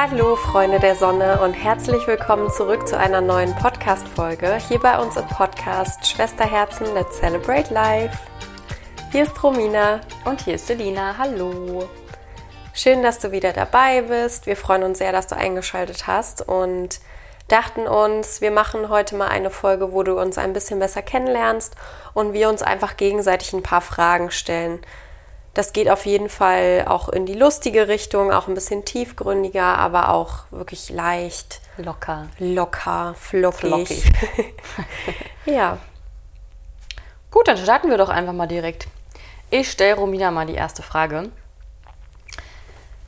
Hallo Freunde der Sonne und herzlich willkommen zurück zu einer neuen Podcast-Folge hier bei uns im Podcast Schwesterherzen Let's Celebrate Life. Hier ist Romina und hier ist Selina. Hallo. Schön, dass du wieder dabei bist. Wir freuen uns sehr, dass du eingeschaltet hast und dachten uns, wir machen heute mal eine Folge, wo du uns ein bisschen besser kennenlernst und wir uns einfach gegenseitig ein paar Fragen stellen. Das geht auf jeden Fall auch in die lustige Richtung, auch ein bisschen tiefgründiger, aber auch wirklich leicht. Locker. Locker, flockig. flockig. ja. Gut, dann starten wir doch einfach mal direkt. Ich stelle Romina mal die erste Frage.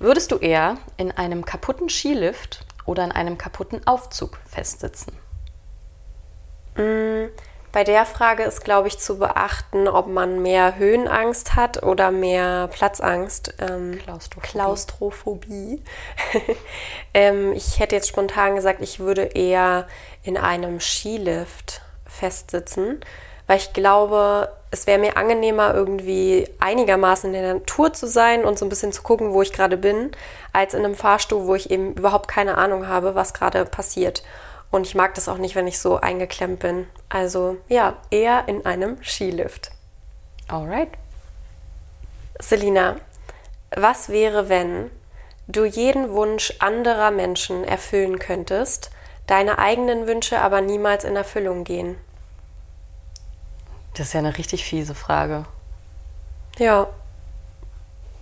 Würdest du eher in einem kaputten Skilift oder in einem kaputten Aufzug festsitzen? Mm, bei der Frage ist, glaube ich, zu beachten, ob man mehr Höhenangst hat oder mehr Platzangst. Ähm, Klaustrophobie. Klaustrophobie. ähm, ich hätte jetzt spontan gesagt, ich würde eher in einem Skilift festsitzen, weil ich glaube, es wäre mir angenehmer, irgendwie einigermaßen in der Natur zu sein und so ein bisschen zu gucken, wo ich gerade bin, als in einem Fahrstuhl, wo ich eben überhaupt keine Ahnung habe, was gerade passiert. Und ich mag das auch nicht, wenn ich so eingeklemmt bin. Also ja, eher in einem Skilift. Alright. Selina, was wäre, wenn du jeden Wunsch anderer Menschen erfüllen könntest, deine eigenen Wünsche aber niemals in Erfüllung gehen? Das ist ja eine richtig fiese Frage. Ja.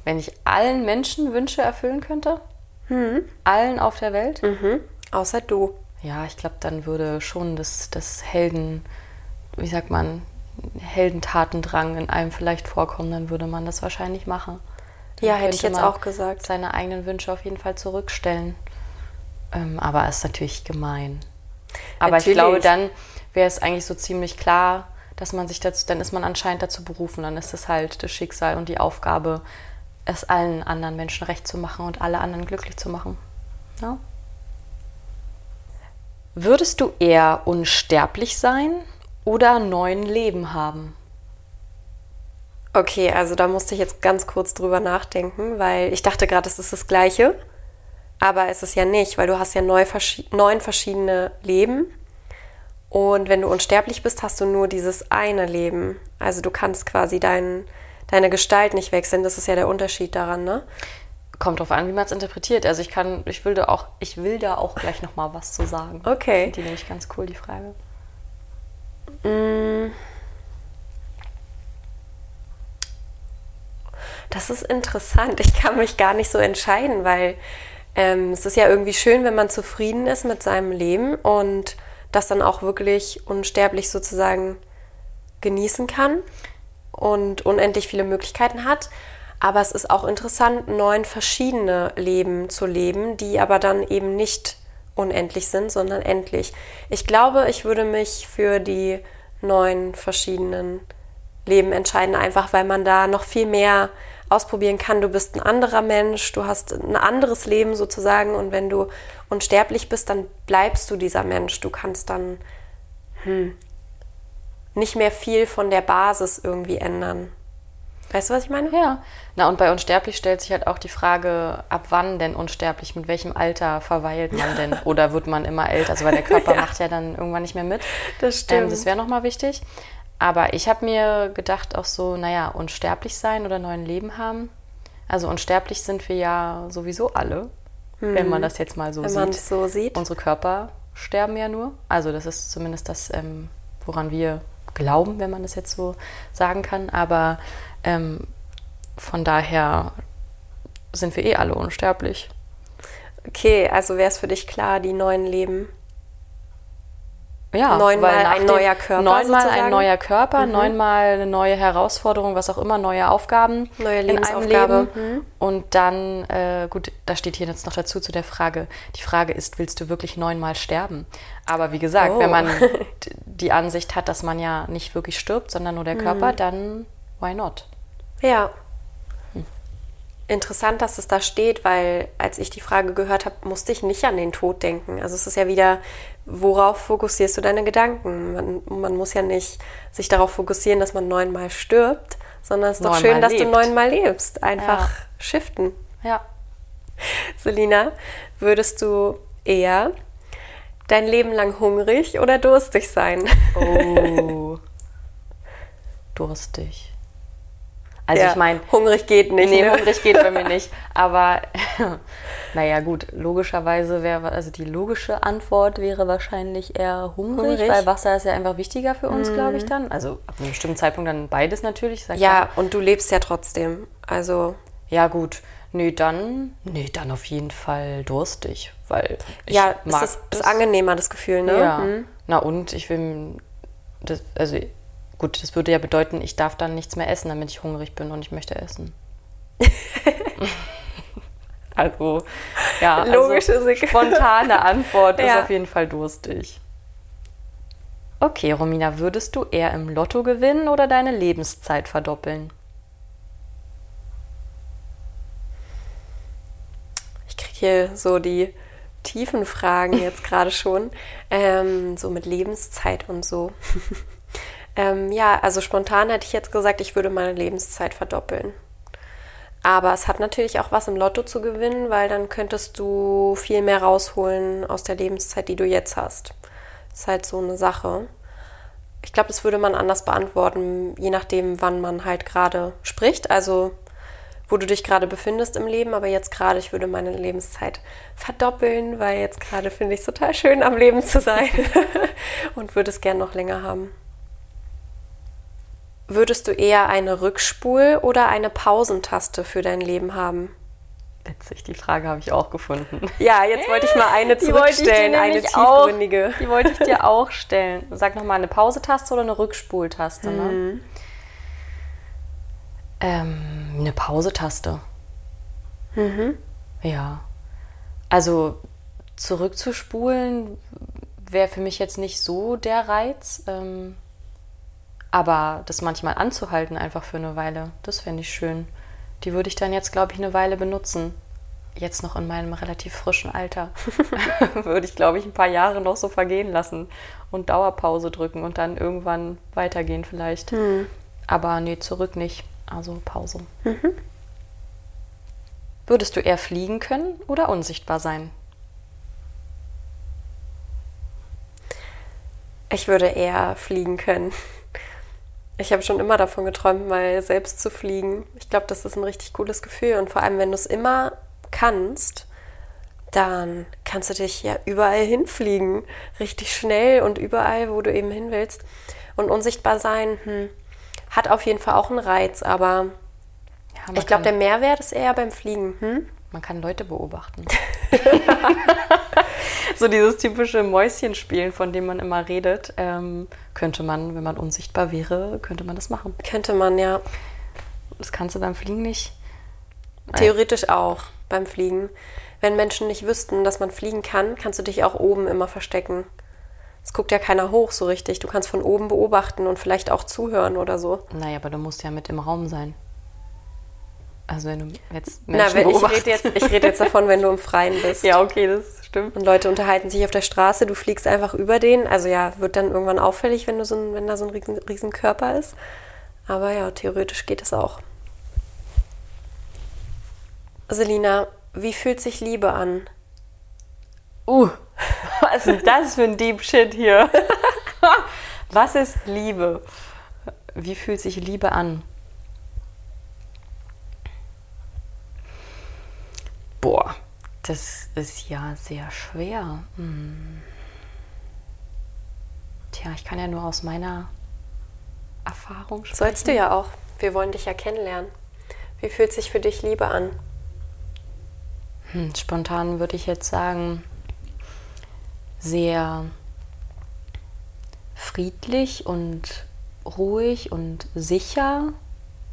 Wenn ich allen Menschen Wünsche erfüllen könnte? Hm. Allen auf der Welt? Mhm. Außer du. Ja, ich glaube, dann würde schon das, das Helden, wie sagt man, Heldentatendrang in einem vielleicht vorkommen, dann würde man das wahrscheinlich machen. Dann ja, hätte ich jetzt auch gesagt. Seine eigenen Wünsche auf jeden Fall zurückstellen. Ähm, aber ist natürlich gemein. Aber natürlich. ich glaube, dann wäre es eigentlich so ziemlich klar, dass man sich dazu, dann ist man anscheinend dazu berufen, dann ist es halt das Schicksal und die Aufgabe, es allen anderen Menschen recht zu machen und alle anderen glücklich zu machen. Ja? Würdest du eher unsterblich sein oder neun Leben haben? Okay, also da musste ich jetzt ganz kurz drüber nachdenken, weil ich dachte gerade, es ist das Gleiche. Aber es ist ja nicht, weil du hast ja neun verschiedene Leben. Und wenn du unsterblich bist, hast du nur dieses eine Leben. Also du kannst quasi dein, deine Gestalt nicht wechseln. Das ist ja der Unterschied daran, ne? Kommt drauf an, wie man es interpretiert. Also ich kann, ich will da auch, ich will da auch gleich noch mal was zu sagen. Okay. Die nämlich ganz cool, die Frage. Mm. Das ist interessant. Ich kann mich gar nicht so entscheiden, weil ähm, es ist ja irgendwie schön, wenn man zufrieden ist mit seinem Leben und das dann auch wirklich unsterblich sozusagen genießen kann und unendlich viele Möglichkeiten hat. Aber es ist auch interessant, neun verschiedene Leben zu leben, die aber dann eben nicht unendlich sind, sondern endlich. Ich glaube, ich würde mich für die neun verschiedenen Leben entscheiden, einfach weil man da noch viel mehr ausprobieren kann. Du bist ein anderer Mensch, du hast ein anderes Leben sozusagen und wenn du unsterblich bist, dann bleibst du dieser Mensch. Du kannst dann hm, nicht mehr viel von der Basis irgendwie ändern. Weißt du, was ich meine? Ja. Na, und bei unsterblich stellt sich halt auch die Frage, ab wann denn unsterblich? Mit welchem Alter verweilt man denn? Oder wird man immer älter? Also, weil der Körper ja. macht ja dann irgendwann nicht mehr mit. Das stimmt. Ähm, das wäre nochmal wichtig. Aber ich habe mir gedacht, auch so, naja, unsterblich sein oder neuen Leben haben. Also, unsterblich sind wir ja sowieso alle, hm. wenn man das jetzt mal so wenn sieht. Wenn man es so sieht. Unsere Körper sterben ja nur. Also, das ist zumindest das, ähm, woran wir glauben, wenn man das jetzt so sagen kann. Aber ähm, von daher sind wir eh alle unsterblich. Okay, also wäre es für dich klar, die neuen Leben. Ja, neunmal ein neuer Körper. Neunmal sozusagen. ein neuer Körper, mhm. neunmal eine neue Herausforderung, was auch immer, neue Aufgaben. Neue Lebensaufgabe. Mhm. Und dann, äh, gut, da steht hier jetzt noch dazu zu der Frage. Die Frage ist, willst du wirklich neunmal sterben? Aber wie gesagt, oh. wenn man die Ansicht hat, dass man ja nicht wirklich stirbt, sondern nur der Körper, mhm. dann why not? Ja. Interessant, dass es da steht, weil als ich die Frage gehört habe, musste ich nicht an den Tod denken. Also es ist ja wieder, worauf fokussierst du deine Gedanken? Man, man muss ja nicht sich darauf fokussieren, dass man neunmal stirbt, sondern es ist doch neunmal schön, dass lebt. du neunmal lebst. Einfach ja. shiften. Ja. Selina, würdest du eher dein Leben lang hungrig oder durstig sein? Oh. durstig. Also ja, ich meine. Hungrig geht nicht. Nee, ne? hungrig geht bei mir nicht. Aber naja, gut, logischerweise wäre, also die logische Antwort wäre wahrscheinlich eher hungrig, hungrig. weil Wasser ist ja einfach wichtiger für uns, mhm. glaube ich, dann. Also ab einem bestimmten Zeitpunkt dann beides natürlich. ja, ja, und du lebst ja trotzdem. Also. Ja, gut. Nee, dann, nee, dann auf jeden Fall durstig, weil ich ja, mag ist das, das angenehmer, das Gefühl, ne? Ja. Mhm. Na und ich will, das, also Gut, das würde ja bedeuten, ich darf dann nichts mehr essen, damit ich hungrig bin und ich möchte essen. also, ja, also Logische also spontane Antwort ja. ist auf jeden Fall durstig. Okay, Romina, würdest du eher im Lotto gewinnen oder deine Lebenszeit verdoppeln? Ich kriege hier so die tiefen Fragen jetzt gerade schon, ähm, so mit Lebenszeit und so. Ähm, ja, also spontan hätte ich jetzt gesagt, ich würde meine Lebenszeit verdoppeln. Aber es hat natürlich auch was im Lotto zu gewinnen, weil dann könntest du viel mehr rausholen aus der Lebenszeit, die du jetzt hast. Das ist halt so eine Sache. Ich glaube, das würde man anders beantworten, je nachdem, wann man halt gerade spricht. Also, wo du dich gerade befindest im Leben. Aber jetzt gerade, ich würde meine Lebenszeit verdoppeln, weil jetzt gerade finde ich es total schön, am Leben zu sein und würde es gern noch länger haben. Würdest du eher eine Rückspul- oder eine Pausentaste für dein Leben haben? Witzig, die Frage habe ich auch gefunden. Ja, jetzt wollte ich mal eine zurückstellen, eine tiefgründige. Auch, die wollte ich dir auch stellen. Sag nochmal, eine Pausetaste oder eine Rückspultaste? Ne? Mhm. Ähm, eine Pausetaste. Mhm. Ja. Also zurückzuspulen wäre für mich jetzt nicht so der Reiz. Ähm, aber das manchmal anzuhalten, einfach für eine Weile, das fände ich schön. Die würde ich dann jetzt, glaube ich, eine Weile benutzen. Jetzt noch in meinem relativ frischen Alter. würde ich, glaube ich, ein paar Jahre noch so vergehen lassen und Dauerpause drücken und dann irgendwann weitergehen vielleicht. Mhm. Aber nee, zurück nicht. Also Pause. Mhm. Würdest du eher fliegen können oder unsichtbar sein? Ich würde eher fliegen können. Ich habe schon immer davon geträumt, mal selbst zu fliegen. Ich glaube, das ist ein richtig cooles Gefühl. Und vor allem, wenn du es immer kannst, dann kannst du dich ja überall hinfliegen. Richtig schnell und überall, wo du eben hin willst. Und unsichtbar sein hm, hat auf jeden Fall auch einen Reiz, aber ja, ich glaube, der Mehrwert ist eher beim Fliegen. Hm? Man kann Leute beobachten. so dieses typische Mäuschenspielen, von dem man immer redet, ähm, könnte man, wenn man unsichtbar wäre, könnte man das machen. Könnte man, ja. Das kannst du beim Fliegen nicht. Theoretisch auch beim Fliegen. Wenn Menschen nicht wüssten, dass man fliegen kann, kannst du dich auch oben immer verstecken. Es guckt ja keiner hoch so richtig. Du kannst von oben beobachten und vielleicht auch zuhören oder so. Naja, aber du musst ja mit im Raum sein. Also wenn du jetzt Menschen Na, ich rede jetzt, ich rede jetzt davon, wenn du im Freien bist. ja, okay, das stimmt. Und Leute unterhalten sich auf der Straße, du fliegst einfach über den. Also ja, wird dann irgendwann auffällig, wenn, du so ein, wenn da so ein riesen, riesen Körper ist. Aber ja, theoretisch geht es auch. Selina, wie fühlt sich Liebe an? Uh, was ist das für ein Deep Shit hier? was ist Liebe? Wie fühlt sich Liebe an? Boah, das ist ja sehr schwer. Hm. Tja, ich kann ja nur aus meiner Erfahrung sprechen. Sollst du ja auch. Wir wollen dich ja kennenlernen. Wie fühlt sich für dich Liebe an? Hm, spontan würde ich jetzt sagen, sehr friedlich und ruhig und sicher.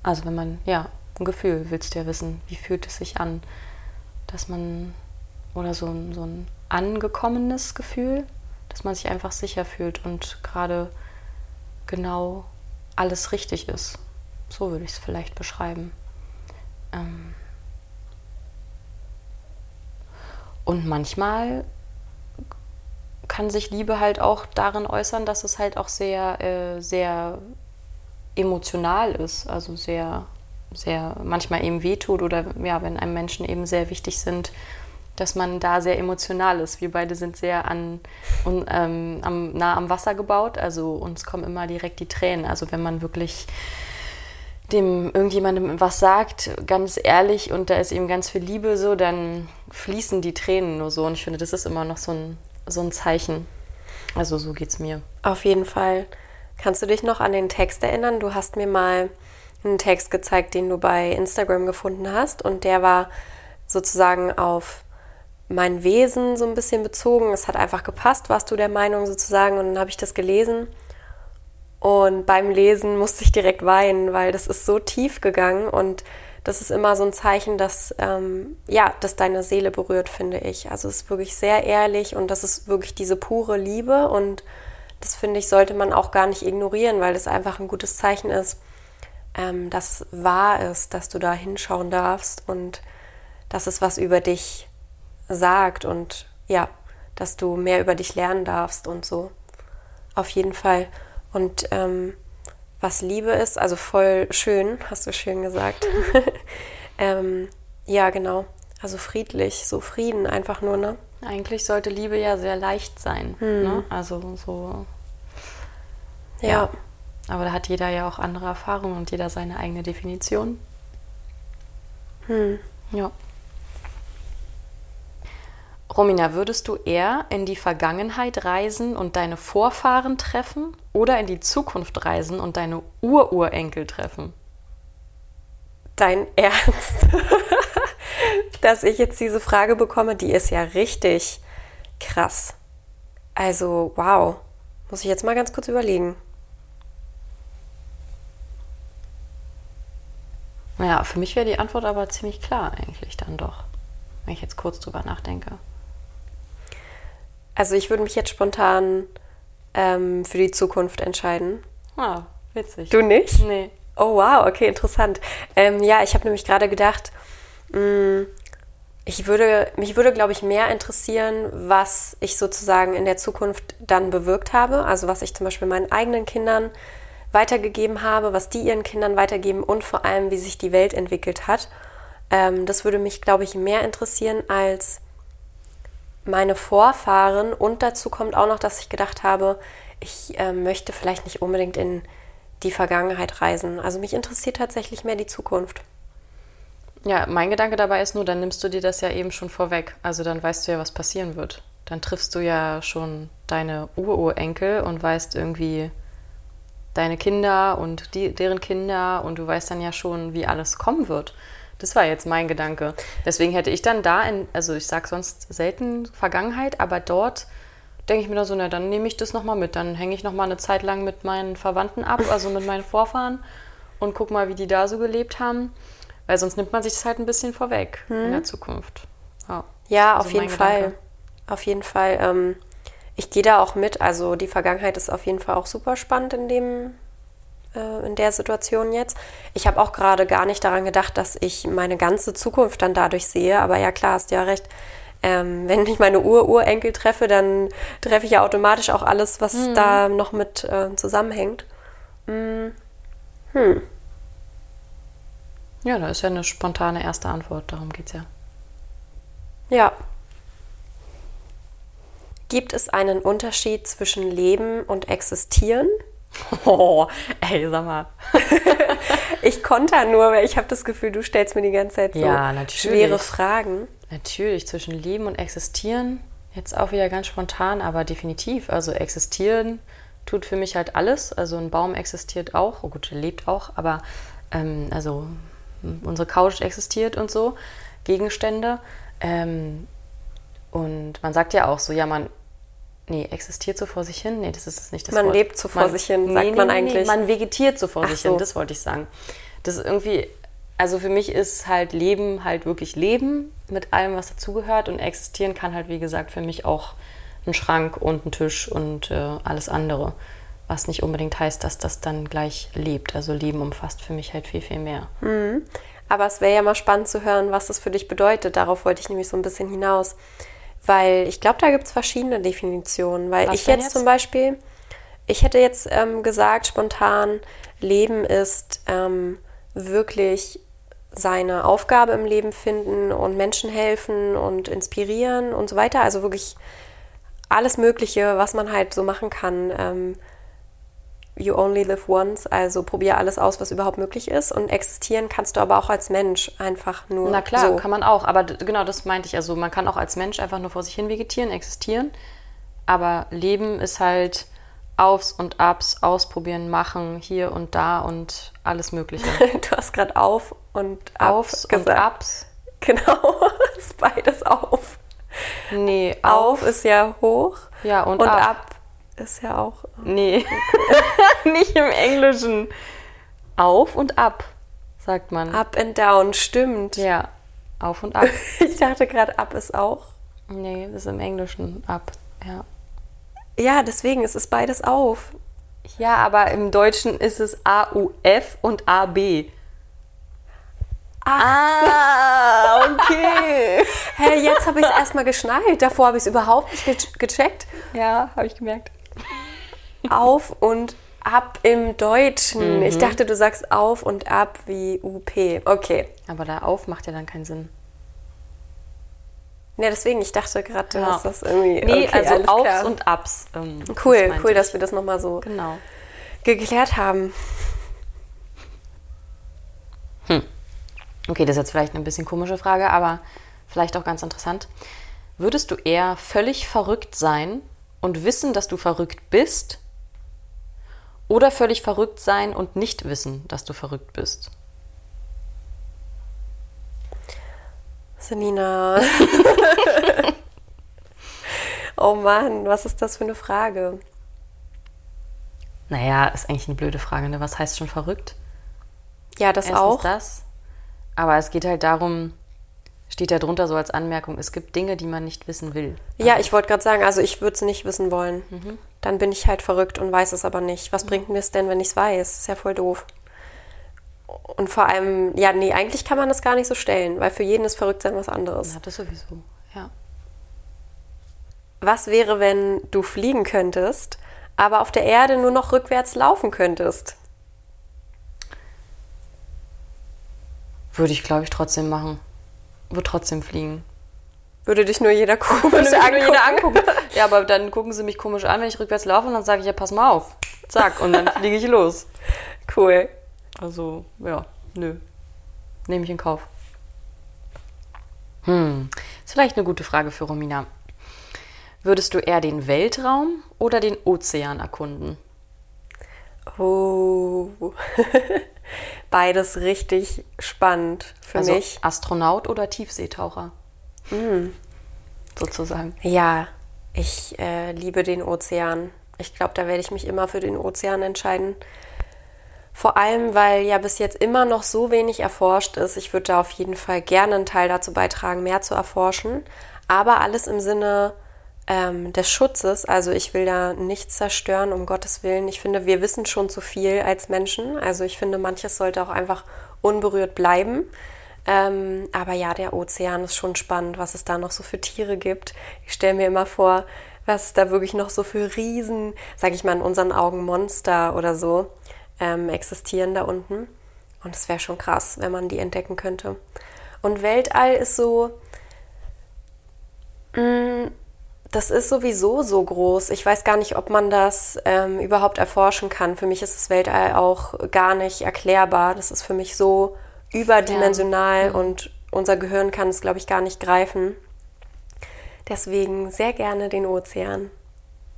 Also wenn man, ja, ein Gefühl willst du ja wissen, wie fühlt es sich an? Dass man, oder so ein, so ein angekommenes Gefühl, dass man sich einfach sicher fühlt und gerade genau alles richtig ist. So würde ich es vielleicht beschreiben. Ähm und manchmal kann sich Liebe halt auch darin äußern, dass es halt auch sehr, äh, sehr emotional ist, also sehr sehr manchmal eben wehtut oder ja, wenn einem Menschen eben sehr wichtig sind, dass man da sehr emotional ist. Wir beide sind sehr an, un, ähm, am, nah am Wasser gebaut, also uns kommen immer direkt die Tränen. Also wenn man wirklich dem irgendjemandem was sagt, ganz ehrlich und da ist eben ganz viel Liebe so, dann fließen die Tränen nur so und ich finde, das ist immer noch so ein, so ein Zeichen. Also so geht's mir. Auf jeden Fall. Kannst du dich noch an den Text erinnern? Du hast mir mal einen Text gezeigt, den du bei Instagram gefunden hast. Und der war sozusagen auf mein Wesen so ein bisschen bezogen. Es hat einfach gepasst, warst du der Meinung sozusagen. Und dann habe ich das gelesen. Und beim Lesen musste ich direkt weinen, weil das ist so tief gegangen. Und das ist immer so ein Zeichen, dass, ähm, ja, dass deine Seele berührt, finde ich. Also es ist wirklich sehr ehrlich und das ist wirklich diese pure Liebe. Und das finde ich, sollte man auch gar nicht ignorieren, weil das einfach ein gutes Zeichen ist, ähm, dass wahr ist, dass du da hinschauen darfst und dass es was über dich sagt und ja, dass du mehr über dich lernen darfst und so. Auf jeden Fall. Und ähm, was Liebe ist, also voll schön, hast du schön gesagt. ähm, ja, genau. Also friedlich, so Frieden einfach nur, ne? Eigentlich sollte Liebe ja sehr leicht sein. Hm. Ne? Also so. Ja. ja. Aber da hat jeder ja auch andere Erfahrungen und jeder seine eigene Definition. Hm. Ja. Romina, würdest du eher in die Vergangenheit reisen und deine Vorfahren treffen oder in die Zukunft reisen und deine Ururenkel treffen? Dein Ernst? Dass ich jetzt diese Frage bekomme, die ist ja richtig krass. Also, wow. Muss ich jetzt mal ganz kurz überlegen. Naja, für mich wäre die Antwort aber ziemlich klar eigentlich dann doch, wenn ich jetzt kurz drüber nachdenke. Also ich würde mich jetzt spontan ähm, für die Zukunft entscheiden. Ah, witzig. Du nicht? Nee. Oh wow, okay, interessant. Ähm, ja, ich habe nämlich gerade gedacht, mh, mm, ich würde, mich würde, glaube ich, mehr interessieren, was ich sozusagen in der Zukunft dann bewirkt habe. Also was ich zum Beispiel meinen eigenen Kindern weitergegeben habe, was die ihren Kindern weitergeben und vor allem, wie sich die Welt entwickelt hat. Ähm, das würde mich, glaube ich, mehr interessieren als meine Vorfahren und dazu kommt auch noch, dass ich gedacht habe, ich äh, möchte vielleicht nicht unbedingt in die Vergangenheit reisen. Also mich interessiert tatsächlich mehr die Zukunft. Ja, mein Gedanke dabei ist nur, dann nimmst du dir das ja eben schon vorweg. Also dann weißt du ja, was passieren wird. Dann triffst du ja schon deine Ururenkel und weißt irgendwie deine Kinder und die, deren Kinder und du weißt dann ja schon, wie alles kommen wird. Das war jetzt mein Gedanke. Deswegen hätte ich dann da, in, also ich sage sonst selten Vergangenheit, aber dort denke ich mir da so, na dann nehme ich das nochmal mit. Dann hänge ich nochmal eine Zeit lang mit meinen Verwandten ab, also mit meinen Vorfahren und guck mal, wie die da so gelebt haben. Weil sonst nimmt man sich das halt ein bisschen vorweg hm. in der. Zukunft. Ja, ja also auf jeden Fall. Auf jeden Fall. Ähm, ich gehe da auch mit. Also die Vergangenheit ist auf jeden Fall auch super spannend in dem äh, in der Situation jetzt. Ich habe auch gerade gar nicht daran gedacht, dass ich meine ganze Zukunft dann dadurch sehe. Aber ja, klar, hast du ja recht. Ähm, wenn ich meine Ur-Urenkel treffe, dann treffe ich ja automatisch auch alles, was mhm. da noch mit äh, zusammenhängt. Mhm. Hm. Ja, da ist ja eine spontane erste Antwort, darum geht es ja. Ja. Gibt es einen Unterschied zwischen Leben und Existieren? Oh, ey, sag mal. ich konter nur, weil ich habe das Gefühl, du stellst mir die ganze Zeit so ja, schwere Fragen. Natürlich, zwischen Leben und Existieren. Jetzt auch wieder ganz spontan, aber definitiv. Also existieren tut für mich halt alles. Also ein Baum existiert auch. Oh gut, er lebt auch, aber ähm, also unsere Couch existiert und so. Gegenstände. Ähm, und man sagt ja auch so, ja, man Nee, existiert so vor sich hin? Nee, das ist es nicht das Man Wort. lebt so vor man, sich hin, sagt nee, man eigentlich. Nee, man vegetiert so vor Ach sich so. hin, das wollte ich sagen. Das ist irgendwie, also für mich ist halt Leben halt wirklich Leben mit allem, was dazugehört und existieren kann halt, wie gesagt, für mich auch ein Schrank und ein Tisch und äh, alles andere. Was nicht unbedingt heißt, dass das dann gleich lebt. Also Leben umfasst für mich halt viel, viel mehr. Mhm. Aber es wäre ja mal spannend zu hören, was das für dich bedeutet. Darauf wollte ich nämlich so ein bisschen hinaus. Weil ich glaube, da gibt es verschiedene Definitionen. Weil Was ich jetzt, jetzt, zum Beispiel, ich hätte jetzt ähm, gesagt, spontan, Leben ist ähm, wirklich seine Aufgabe im Leben finden und Menschen helfen und inspirieren und so weiter. Also wirklich alles Mögliche, was man halt so machen kann. Ähm, you only live once, also probier alles aus, was überhaupt möglich ist. Und existieren kannst du aber auch als Mensch einfach nur. Na klar, so. kann man auch. Aber genau das meinte ich. Also man kann auch als Mensch einfach nur vor sich hin vegetieren, existieren. Aber Leben ist halt Aufs und Abs, ausprobieren, machen, hier und da und alles Mögliche. du hast gerade auf und ab Aufs gesagt. und Abs. Genau, ist beides auf. Nee, auf, auf ist ja hoch. Ja, und, und ab. ab. Ist ja auch. Nee, nicht im Englischen. Auf und ab, sagt man. Up and down, stimmt. Ja, auf und ab. ich dachte gerade, ab ist auch. Nee, das ist im Englischen ab, ja. Ja, deswegen, es ist beides auf. Ja, aber im Deutschen ist es A-U-F und A-B. Ah, okay. hey, jetzt habe ich es erstmal geschnallt. Davor habe ich es überhaupt nicht ge gecheckt. Ja, habe ich gemerkt. Auf und ab im Deutschen. Mhm. Ich dachte, du sagst auf und ab wie UP. Okay. Aber da auf macht ja dann keinen Sinn. Ja, deswegen, ich dachte gerade, du ja. hast das irgendwie. Nee, okay, also Aufs klar. und Abs. Ähm, cool, das cool, ich. dass wir das nochmal so genau. geklärt haben. Hm. Okay, das ist jetzt vielleicht eine bisschen komische Frage, aber vielleicht auch ganz interessant. Würdest du eher völlig verrückt sein und wissen, dass du verrückt bist? Oder völlig verrückt sein und nicht wissen, dass du verrückt bist? Selina. oh Mann, was ist das für eine Frage? Naja, ist eigentlich eine blöde Frage. Ne? Was heißt schon verrückt? Ja, das Erstens auch. das. Aber es geht halt darum, steht da drunter so als Anmerkung, es gibt Dinge, die man nicht wissen will. Ja, ich wollte gerade sagen, also ich würde es nicht wissen wollen. Mhm. Dann bin ich halt verrückt und weiß es aber nicht. Was mhm. bringt mir es denn, wenn ich es weiß? Ist ja voll doof. Und vor allem, ja, nee, eigentlich kann man das gar nicht so stellen, weil für jeden ist verrückt sein was anderes. Ja, das sowieso, ja. Was wäre, wenn du fliegen könntest, aber auf der Erde nur noch rückwärts laufen könntest? Würde ich, glaube ich, trotzdem machen. Würde trotzdem fliegen. Würde dich nur jeder komisch angucken. Jeder angucken. Ja, aber dann gucken sie mich komisch an, wenn ich rückwärts laufe und dann sage ich, ja, pass mal auf. Zack, und dann fliege ich los. Cool. Also, ja, nö. Nehme ich in Kauf. Hm, ist vielleicht eine gute Frage für Romina. Würdest du eher den Weltraum oder den Ozean erkunden? Oh, beides richtig spannend für also mich. Astronaut oder Tiefseetaucher? Mm. Sozusagen. Ja, ich äh, liebe den Ozean. Ich glaube, da werde ich mich immer für den Ozean entscheiden. Vor allem, weil ja bis jetzt immer noch so wenig erforscht ist. Ich würde da auf jeden Fall gerne einen Teil dazu beitragen, mehr zu erforschen. Aber alles im Sinne ähm, des Schutzes. Also ich will da nichts zerstören, um Gottes Willen. Ich finde, wir wissen schon zu viel als Menschen. Also ich finde, manches sollte auch einfach unberührt bleiben. Ähm, aber ja, der Ozean ist schon spannend, was es da noch so für Tiere gibt. Ich stelle mir immer vor, was da wirklich noch so für Riesen, sag ich mal, in unseren Augen Monster oder so ähm, existieren da unten. Und es wäre schon krass, wenn man die entdecken könnte. Und Weltall ist so, mh, mm, das ist sowieso so groß. Ich weiß gar nicht, ob man das ähm, überhaupt erforschen kann. Für mich ist das Weltall auch gar nicht erklärbar. Das ist für mich so überdimensional ja. Und unser Gehirn kann es, glaube ich, gar nicht greifen. Deswegen sehr gerne den Ozean.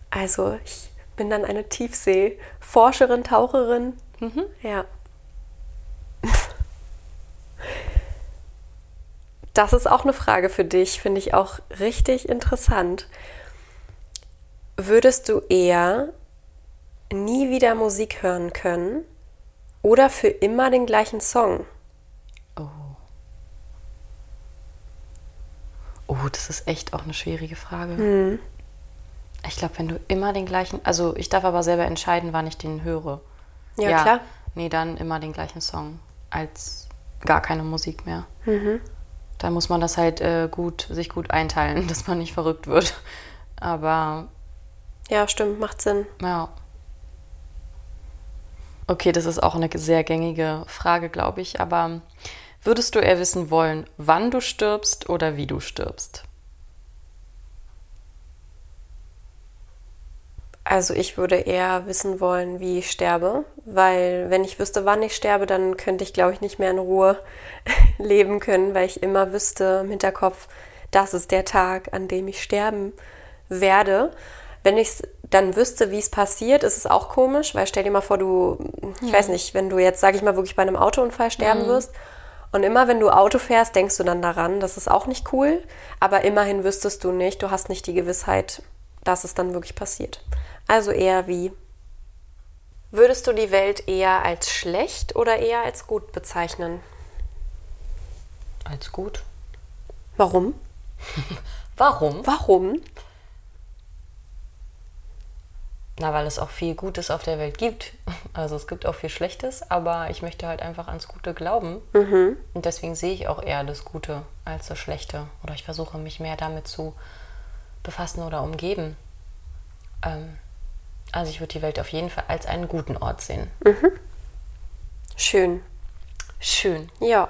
Also ich bin dann eine Tiefseeforscherin, Taucherin. Mhm. Ja. Das ist auch eine Frage für dich, finde ich auch richtig interessant. Würdest du eher nie wieder Musik hören können oder für immer den gleichen Song? Oh. Oh, das ist echt auch eine schwierige Frage. Mhm. Ich glaube, wenn du immer den gleichen, also ich darf aber selber entscheiden, wann ich den höre. Ja, ja klar. Nee, dann immer den gleichen Song als gar keine Musik mehr. Mhm. Da muss man das halt äh, gut, sich gut einteilen, dass man nicht verrückt wird. Aber. Ja, stimmt, macht Sinn. Ja. Okay, das ist auch eine sehr gängige Frage, glaube ich. Aber Würdest du eher wissen wollen, wann du stirbst oder wie du stirbst? Also ich würde eher wissen wollen, wie ich sterbe, weil wenn ich wüsste, wann ich sterbe, dann könnte ich, glaube ich, nicht mehr in Ruhe leben können, weil ich immer wüsste im Hinterkopf, das ist der Tag, an dem ich sterben werde. Wenn ich dann wüsste, wie es passiert, ist es auch komisch, weil stell dir mal vor, du, ich weiß nicht, wenn du jetzt, sage ich mal, wirklich bei einem Autounfall sterben mhm. wirst und immer wenn du Auto fährst, denkst du dann daran, das ist auch nicht cool, aber immerhin wüsstest du nicht, du hast nicht die Gewissheit, dass es dann wirklich passiert. Also eher wie. Würdest du die Welt eher als schlecht oder eher als gut bezeichnen? Als gut. Warum? Warum? Warum? Na, weil es auch viel Gutes auf der Welt gibt. Also es gibt auch viel Schlechtes, aber ich möchte halt einfach ans Gute glauben. Mhm. Und deswegen sehe ich auch eher das Gute als das Schlechte. Oder ich versuche mich mehr damit zu befassen oder umgeben. Ähm, also ich würde die Welt auf jeden Fall als einen guten Ort sehen. Mhm. Schön. Schön. Ja.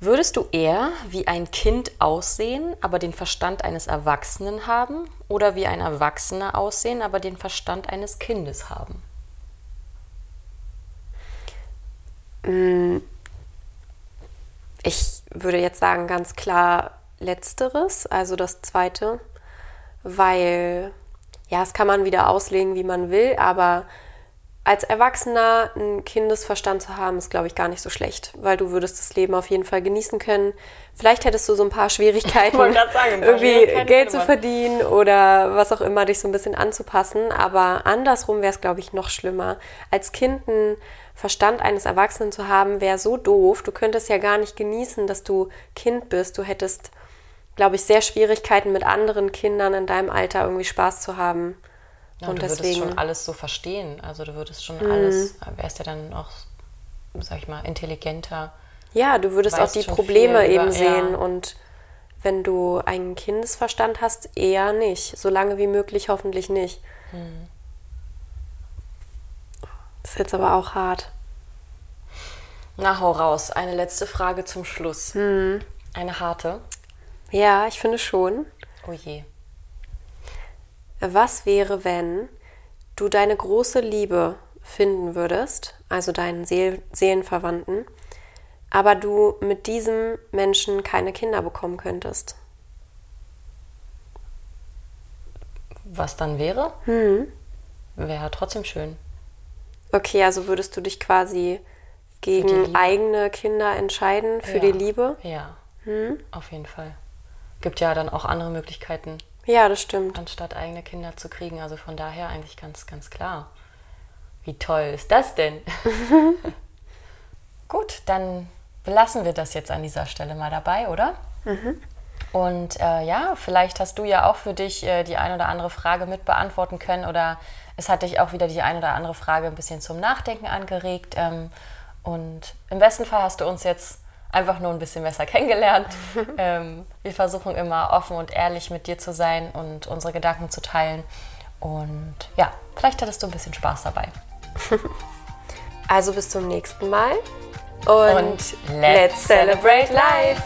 Würdest du eher wie ein Kind aussehen, aber den Verstand eines Erwachsenen haben? Oder wie ein Erwachsener aussehen, aber den Verstand eines Kindes haben? Mm. Ich würde jetzt sagen, ganz klar letzteres, also das zweite, weil ja, das kann man wieder auslegen, wie man will, aber als Erwachsener einen Kindesverstand zu haben, ist, glaube ich, gar nicht so schlecht, weil du würdest das Leben auf jeden Fall genießen können. Vielleicht hättest du so ein paar Schwierigkeiten, sagen, irgendwie Geld zu verdienen oder was auch immer, dich so ein bisschen anzupassen. Aber andersrum wäre es, glaube ich, noch schlimmer. Als Kind einen Verstand eines Erwachsenen zu haben, wäre so doof. Du könntest ja gar nicht genießen, dass du Kind bist. Du hättest glaube ich, sehr Schwierigkeiten mit anderen Kindern in deinem Alter irgendwie Spaß zu haben. Ja, und du deswegen, würdest schon alles so verstehen. Also du würdest schon mhm. alles, wärst ja dann auch, sag ich mal, intelligenter. Ja, du würdest auch die Probleme eben über, sehen ja. und wenn du einen Kindesverstand hast, eher nicht. So lange wie möglich hoffentlich nicht. Mhm. Das ist jetzt aber auch hart. Na, hau raus. Eine letzte Frage zum Schluss. Mhm. Eine harte. Ja, ich finde schon. Oh je. Was wäre, wenn du deine große Liebe finden würdest, also deinen Seel Seelenverwandten, aber du mit diesem Menschen keine Kinder bekommen könntest? Was dann wäre? Hm. Wäre trotzdem schön. Okay, also würdest du dich quasi gegen eigene Kinder entscheiden für ja. die Liebe? Ja, hm? auf jeden Fall gibt ja dann auch andere Möglichkeiten. Ja, das stimmt. Anstatt eigene Kinder zu kriegen. Also von daher eigentlich ganz, ganz klar. Wie toll ist das denn? Gut, dann belassen wir das jetzt an dieser Stelle mal dabei, oder? Mhm. Und äh, ja, vielleicht hast du ja auch für dich äh, die ein oder andere Frage mit beantworten können oder es hat dich auch wieder die ein oder andere Frage ein bisschen zum Nachdenken angeregt. Ähm, und im besten Fall hast du uns jetzt einfach nur ein bisschen besser kennengelernt. ähm, wir versuchen immer offen und ehrlich mit dir zu sein und unsere Gedanken zu teilen. Und ja, vielleicht hattest du ein bisschen Spaß dabei. Also bis zum nächsten Mal. Und, und let's celebrate life!